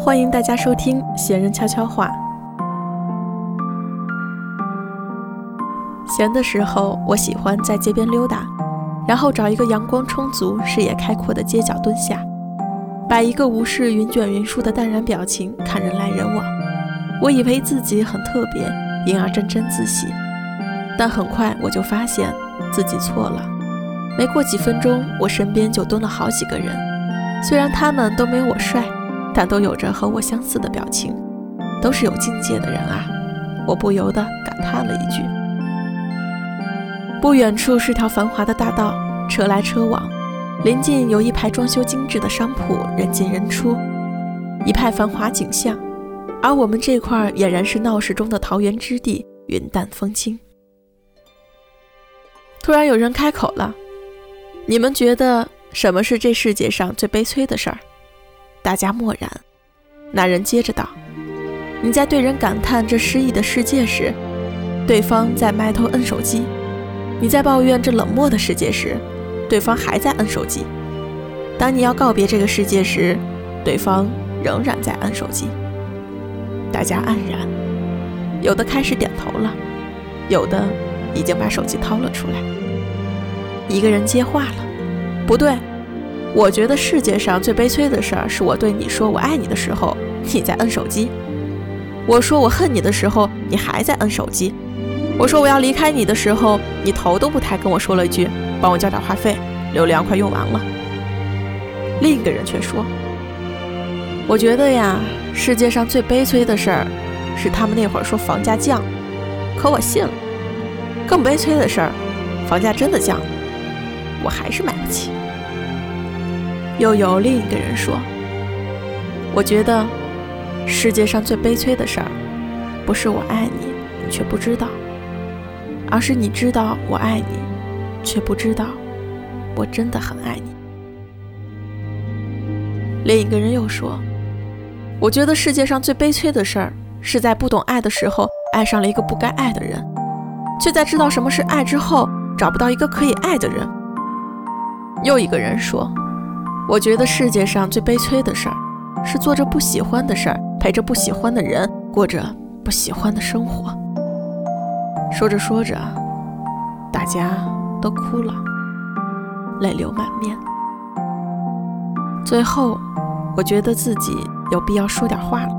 欢迎大家收听《闲人悄悄话》。闲的时候，我喜欢在街边溜达，然后找一个阳光充足、视野开阔的街角蹲下，摆一个无视云卷云舒的淡然表情，看人来人往。我以为自己很特别，因而沾沾自喜。但很快我就发现自己错了。没过几分钟，我身边就蹲了好几个人，虽然他们都没我帅。但都有着和我相似的表情，都是有境界的人啊！我不由得感叹了一句。不远处是条繁华的大道，车来车往，临近有一排装修精致的商铺，人进人出，一派繁华景象。而我们这块俨然是闹市中的桃源之地，云淡风轻。突然有人开口了：“你们觉得什么是这世界上最悲催的事儿？”大家默然。那人接着道：“你在对人感叹这失意的世界时，对方在埋头摁手机；你在抱怨这冷漠的世界时，对方还在摁手机。当你要告别这个世界时，对方仍然在摁手机。”大家黯然，有的开始点头了，有的已经把手机掏了出来。一个人接话了：“不对。”我觉得世界上最悲催的事儿，是我对你说我爱你的时候，你在摁手机；我说我恨你的时候，你还在摁手机；我说我要离开你的时候，你头都不抬跟我说了一句：“帮我交点话费，流量快用完了。”另一个人却说：“我觉得呀，世界上最悲催的事儿，是他们那会儿说房价降，可我信了；更悲催的事儿，房价真的降，我还是买。”又有另一个人说：“我觉得世界上最悲催的事儿，不是我爱你，你却不知道，而是你知道我爱你，却不知道我真的很爱你。”另一个人又说：“我觉得世界上最悲催的事儿，是在不懂爱的时候爱上了一个不该爱的人，却在知道什么是爱之后，找不到一个可以爱的人。”又一个人说。我觉得世界上最悲催的事儿，是做着不喜欢的事儿，陪着不喜欢的人，过着不喜欢的生活。说着说着，大家都哭了，泪流满面。最后，我觉得自己有必要说点话了。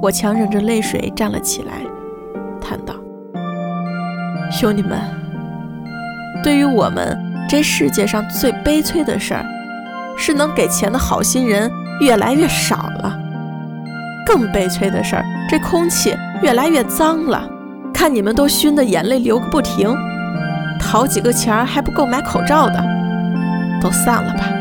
我强忍着泪水站了起来，叹道：“兄弟们，对于我们这世界上最悲催的事儿。”是能给钱的好心人越来越少了，更悲催的事儿，这空气越来越脏了。看你们都熏得眼泪流个不停，讨几个钱儿还不够买口罩的，都散了吧。